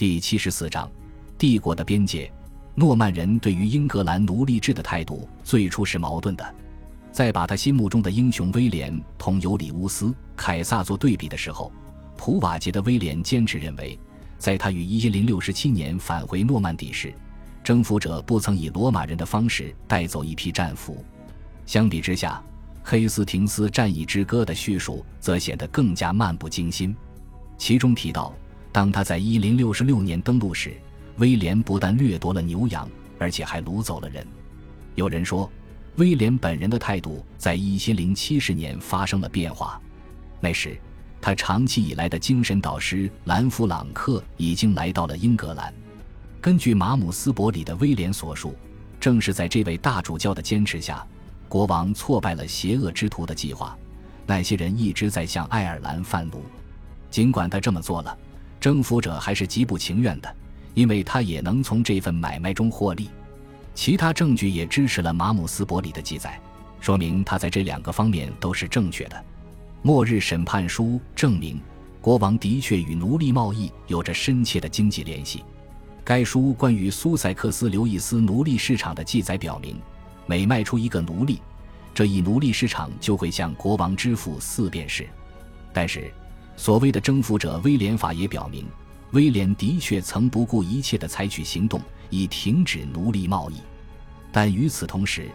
第七十四章，帝国的边界。诺曼人对于英格兰奴隶制的态度最初是矛盾的。在把他心目中的英雄威廉同尤里乌斯·凯撒做对比的时候，普瓦捷的威廉坚持认为，在他于一零六七年返回诺曼底时，征服者不曾以罗马人的方式带走一批战俘。相比之下，《黑斯廷斯战役之歌》的叙述则显得更加漫不经心，其中提到。当他在一零六六年登陆时，威廉不但掠夺了牛羊，而且还掳走了人。有人说，威廉本人的态度在一千零七十年发生了变化。那时，他长期以来的精神导师兰弗朗克已经来到了英格兰。根据马姆斯伯里的威廉所述，正是在这位大主教的坚持下，国王挫败了邪恶之徒的计划。那些人一直在向爱尔兰贩奴，尽管他这么做了。征服者还是极不情愿的，因为他也能从这份买卖中获利。其他证据也支持了马姆斯伯里的记载，说明他在这两个方面都是正确的。末日审判书证明，国王的确与奴隶贸易有着深切的经济联系。该书关于苏塞克斯刘易斯奴隶市场的记载表明，每卖出一个奴隶，这一奴隶市场就会向国王支付四便士。但是。所谓的征服者威廉法也表明，威廉的确曾不顾一切地采取行动以停止奴隶贸易，但与此同时，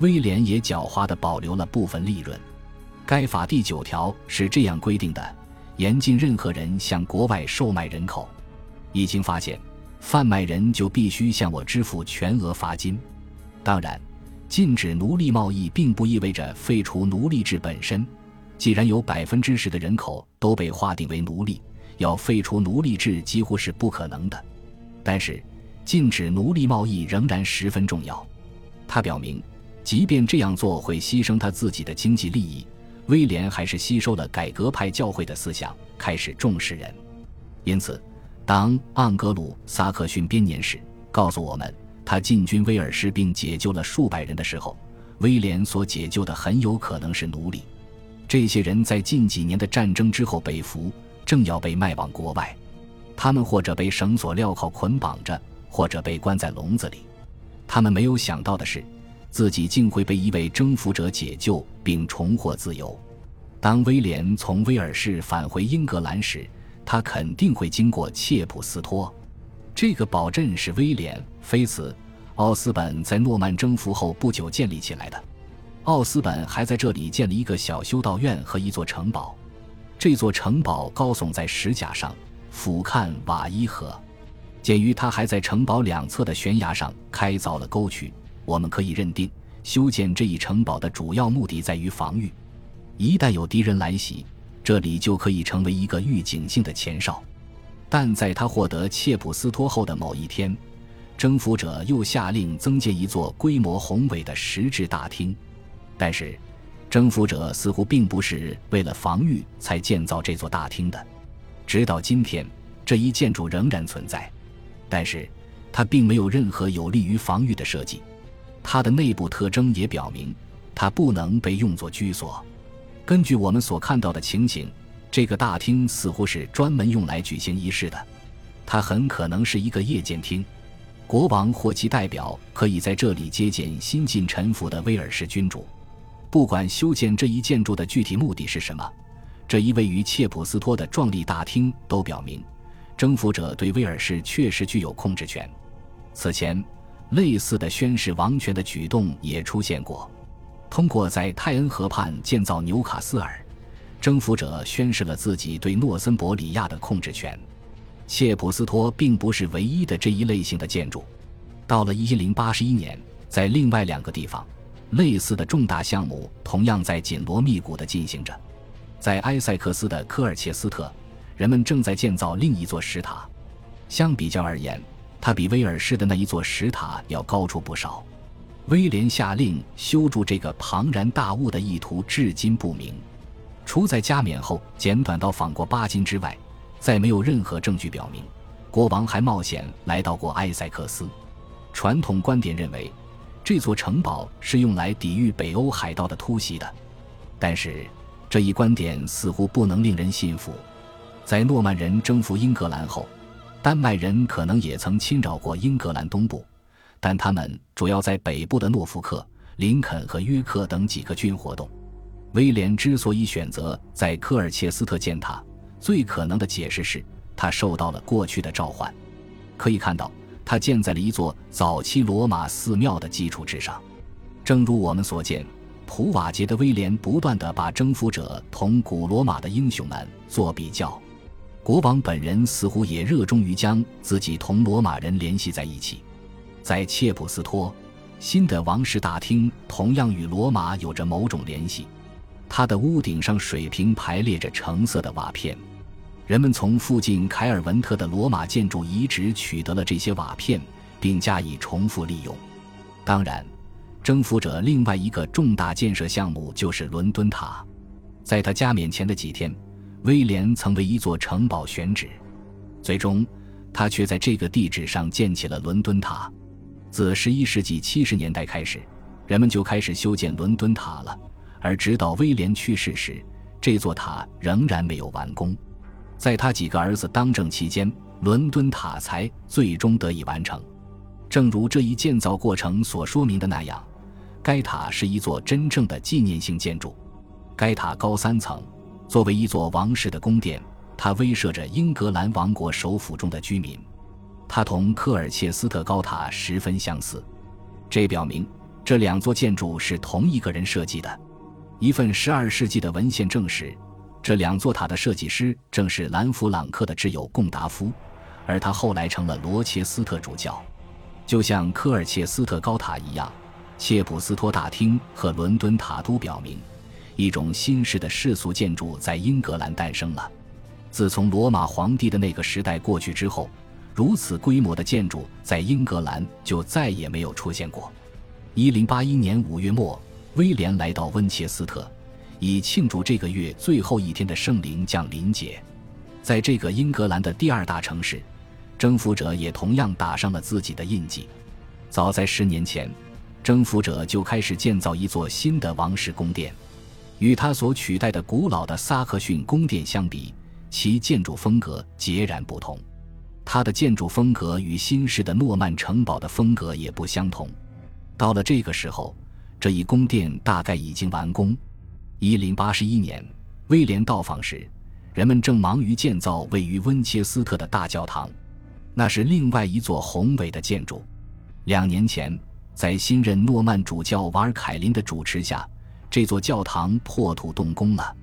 威廉也狡猾地保留了部分利润。该法第九条是这样规定的：严禁任何人向国外售卖人口。一经发现，贩卖人就必须向我支付全额罚金。当然，禁止奴隶贸易并不意味着废除奴隶制本身。既然有百分之十的人口都被划定为奴隶，要废除奴隶制几乎是不可能的。但是，禁止奴隶贸易仍然十分重要。他表明，即便这样做会牺牲他自己的经济利益，威廉还是吸收了改革派教会的思想，开始重视人。因此，当盎格鲁撒克逊编年史告诉我们他进军威尔士并解救了数百人的时候，威廉所解救的很有可能是奴隶。这些人在近几年的战争之后被俘，正要被卖往国外。他们或者被绳索镣铐捆绑着，或者被关在笼子里。他们没有想到的是，自己竟会被一位征服者解救并重获自由。当威廉从威尔士返回英格兰时，他肯定会经过切普斯托。这个堡镇是威廉·菲茨·奥斯本在诺曼征服后不久建立起来的。奥斯本还在这里建了一个小修道院和一座城堡，这座城堡高耸在石架上，俯瞰瓦伊河。鉴于他还在城堡两侧的悬崖上开凿了沟渠，我们可以认定，修建这一城堡的主要目的在于防御。一旦有敌人来袭，这里就可以成为一个预警性的前哨。但在他获得切普斯托后的某一天，征服者又下令增建一座规模宏伟的石质大厅。但是，征服者似乎并不是为了防御才建造这座大厅的。直到今天，这一建筑仍然存在，但是它并没有任何有利于防御的设计。它的内部特征也表明，它不能被用作居所。根据我们所看到的情形，这个大厅似乎是专门用来举行仪式的。它很可能是一个夜间厅，国王或其代表可以在这里接见新晋臣服的威尔士君主。不管修建这一建筑的具体目的是什么，这一位于切普斯托的壮丽大厅都表明，征服者对威尔士确实具有控制权。此前，类似的宣誓王权的举动也出现过。通过在泰恩河畔建造纽卡斯尔，征服者宣示了自己对诺森伯里亚的控制权。切普斯托并不是唯一的这一类型的建筑。到了一零八十一年，在另外两个地方。类似的重大项目同样在紧锣密鼓地进行着，在埃塞克斯的科尔切斯特，人们正在建造另一座石塔。相比较而言，它比威尔士的那一座石塔要高出不少。威廉下令修筑这个庞然大物的意图至今不明。除在加冕后简短到访过巴金之外，再没有任何证据表明国王还冒险来到过埃塞克斯。传统观点认为。这座城堡是用来抵御北欧海盗的突袭的，但是这一观点似乎不能令人信服。在诺曼人征服英格兰后，丹麦人可能也曾侵扰过英格兰东部，但他们主要在北部的诺福克、林肯和约克等几个郡活动。威廉之所以选择在科尔切斯特建塔，最可能的解释是他受到了过去的召唤。可以看到，他建在了一座早期罗马寺庙的基础之上。正如我们所见，普瓦捷的威廉不断地把征服者同古罗马的英雄们做比较。国王本人似乎也热衷于将自己同罗马人联系在一起。在切普斯托，新的王室大厅同样与罗马有着某种联系。它的屋顶上水平排列着橙色的瓦片，人们从附近凯尔文特的罗马建筑遗址取得了这些瓦片，并加以重复利用。当然，征服者另外一个重大建设项目就是伦敦塔。在他加冕前的几天，威廉曾为一座城堡选址，最终他却在这个地址上建起了伦敦塔。自11世纪70年代开始，人们就开始修建伦敦塔了。而直到威廉去世时，这座塔仍然没有完工。在他几个儿子当政期间，伦敦塔才最终得以完成。正如这一建造过程所说明的那样，该塔是一座真正的纪念性建筑。该塔高三层，作为一座王室的宫殿，它威慑着英格兰王国首府中的居民。它同科尔切斯特高塔十分相似，这表明这两座建筑是同一个人设计的。一份12世纪的文献证实，这两座塔的设计师正是兰弗朗克的挚友贡达夫，而他后来成了罗切斯特主教。就像科尔切斯特高塔一样，切普斯托大厅和伦敦塔都表明，一种新式的世俗建筑在英格兰诞生了。自从罗马皇帝的那个时代过去之后，如此规模的建筑在英格兰就再也没有出现过。1081年5月末。威廉来到温切斯特，以庆祝这个月最后一天的圣灵降临节。在这个英格兰的第二大城市，征服者也同样打上了自己的印记。早在十年前，征服者就开始建造一座新的王室宫殿。与他所取代的古老的萨克逊宫殿相比，其建筑风格截然不同。它的建筑风格与新式的诺曼城堡的风格也不相同。到了这个时候。这一宫殿大概已经完工。一零八十一年，威廉到访时，人们正忙于建造位于温切斯特的大教堂，那是另外一座宏伟的建筑。两年前，在新任诺曼主教瓦尔凯林的主持下，这座教堂破土动工了。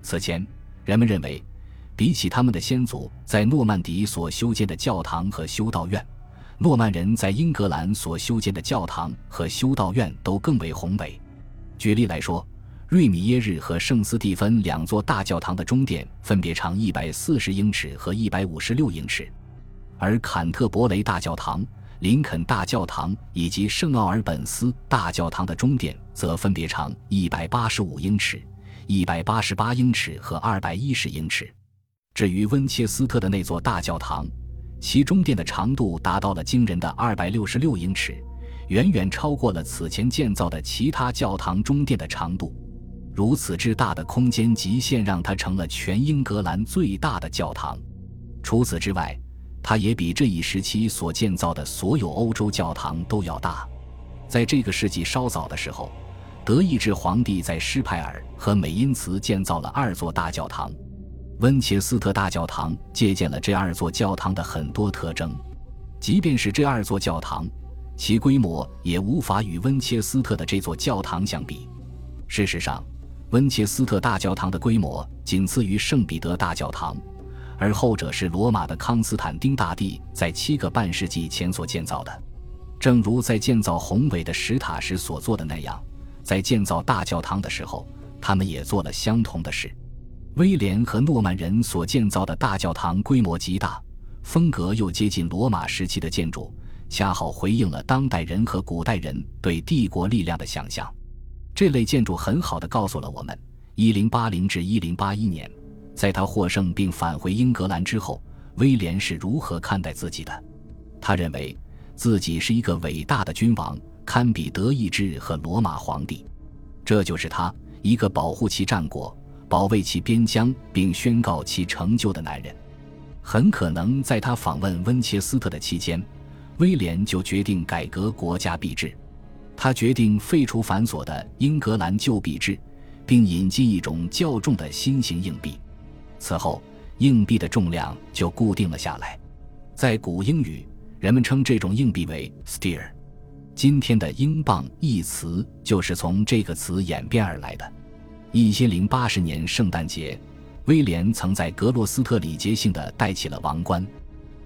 此前，人们认为，比起他们的先祖在诺曼底所修建的教堂和修道院。诺曼人在英格兰所修建的教堂和修道院都更为宏伟。举例来说，瑞米耶日和圣斯蒂芬两座大教堂的中殿分别长一百四十英尺和一百五十六英尺，而坎特伯雷大教堂、林肯大教堂以及圣奥尔本斯大教堂的中殿则分别长一百八十五英尺、一百八十八英尺和二百一十英尺。至于温切斯特的那座大教堂，其中殿的长度达到了惊人的二百六十六英尺，远远超过了此前建造的其他教堂中殿的长度。如此之大的空间极限，让它成了全英格兰最大的教堂。除此之外，它也比这一时期所建造的所有欧洲教堂都要大。在这个世纪稍早的时候，德意志皇帝在施派尔和美因茨建造了二座大教堂。温切斯特大教堂借鉴了这二座教堂的很多特征，即便是这二座教堂，其规模也无法与温切斯特的这座教堂相比。事实上，温切斯特大教堂的规模仅次于圣彼得大教堂，而后者是罗马的康斯坦丁大帝在七个半世纪前所建造的。正如在建造宏伟的石塔时所做的那样，在建造大教堂的时候，他们也做了相同的事。威廉和诺曼人所建造的大教堂规模极大，风格又接近罗马时期的建筑，恰好回应了当代人和古代人对帝国力量的想象。这类建筑很好的告诉了我们，1080至1081年，在他获胜并返回英格兰之后，威廉是如何看待自己的。他认为自己是一个伟大的君王，堪比德意志和罗马皇帝。这就是他，一个保护其战果。保卫其边疆并宣告其成就的男人，很可能在他访问温切斯特的期间，威廉就决定改革国家币制。他决定废除繁琐的英格兰旧币制，并引进一种较重的新型硬币。此后，硬币的重量就固定了下来。在古英语，人们称这种硬币为 “steer”。今天的“英镑”一词就是从这个词演变而来的。一千零八十年圣诞节，威廉曾在格罗斯特礼节性的戴起了王冠。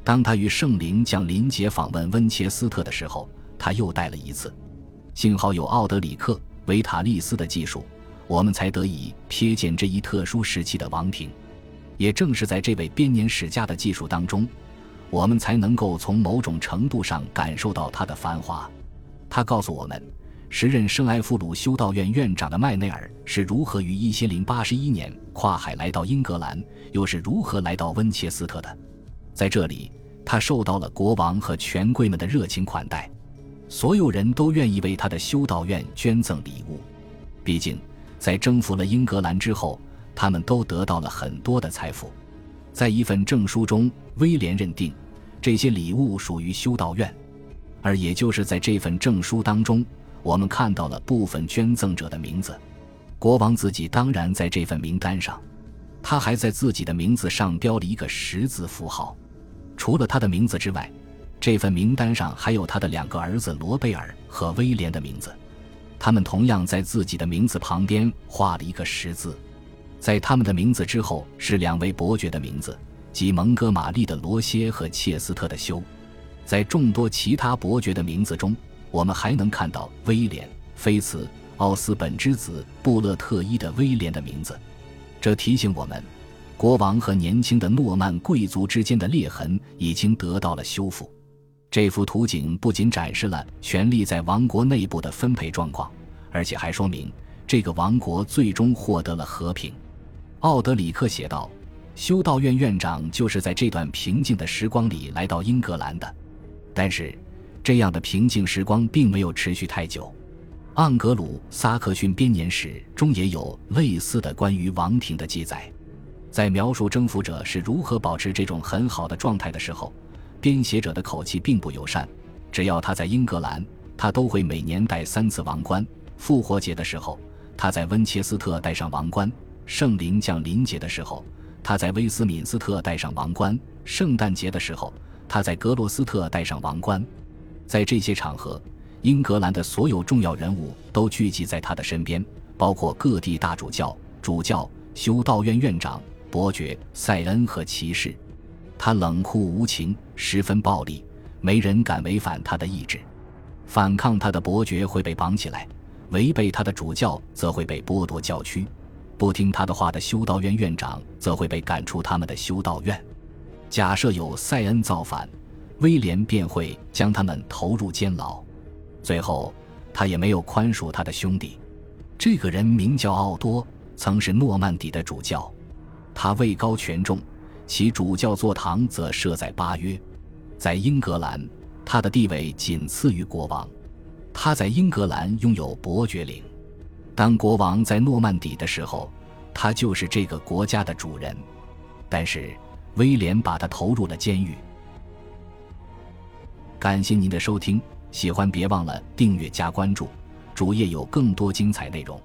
当他与圣灵降临节访问温切斯特的时候，他又戴了一次。幸好有奥德里克·维塔利斯的技术，我们才得以瞥见这一特殊时期的王庭。也正是在这位编年史家的技术当中，我们才能够从某种程度上感受到它的繁华。他告诉我们，时任圣埃弗鲁修道院院长的麦内尔是如何于一千零八十一年跨海来到英格兰，又是如何来到温切斯特的。在这里，他受到了国王和权贵们的热情款待。所有人都愿意为他的修道院捐赠礼物，毕竟在征服了英格兰之后，他们都得到了很多的财富。在一份证书中，威廉认定这些礼物属于修道院，而也就是在这份证书当中，我们看到了部分捐赠者的名字。国王自己当然在这份名单上，他还在自己的名字上标了一个十字符号。除了他的名字之外。这份名单上还有他的两个儿子罗贝尔和威廉的名字，他们同样在自己的名字旁边画了一个十字。在他们的名字之后是两位伯爵的名字，即蒙哥马利的罗歇和切斯特的修。在众多其他伯爵的名字中，我们还能看到威廉、菲茨、奥斯本之子布勒特伊的威廉的名字。这提醒我们，国王和年轻的诺曼贵族之间的裂痕已经得到了修复。这幅图景不仅展示了权力在王国内部的分配状况，而且还说明这个王国最终获得了和平。奥德里克写道：“修道院院长就是在这段平静的时光里来到英格兰的。”但是，这样的平静时光并没有持续太久。盎格鲁撒克逊编年史中也有类似的关于王庭的记载，在描述征服者是如何保持这种很好的状态的时候。编写者的口气并不友善。只要他在英格兰，他都会每年戴三次王冠。复活节的时候，他在温切斯特戴上王冠；圣灵降临节的时候，他在威斯敏斯特戴上王冠；圣诞节的时候，他在格罗斯特戴上王冠。在这些场合，英格兰的所有重要人物都聚集在他的身边，包括各地大主教、主教、修道院院长、伯爵、塞恩和骑士。他冷酷无情，十分暴力，没人敢违反他的意志。反抗他的伯爵会被绑起来，违背他的主教则会被剥夺教区，不听他的话的修道院院长则会被赶出他们的修道院。假设有塞恩造反，威廉便会将他们投入监牢。最后，他也没有宽恕他的兄弟。这个人名叫奥多，曾是诺曼底的主教，他位高权重。其主教座堂则设在巴约，在英格兰，他的地位仅次于国王。他在英格兰拥有伯爵领。当国王在诺曼底的时候，他就是这个国家的主人。但是威廉把他投入了监狱。感谢您的收听，喜欢别忘了订阅加关注，主页有更多精彩内容。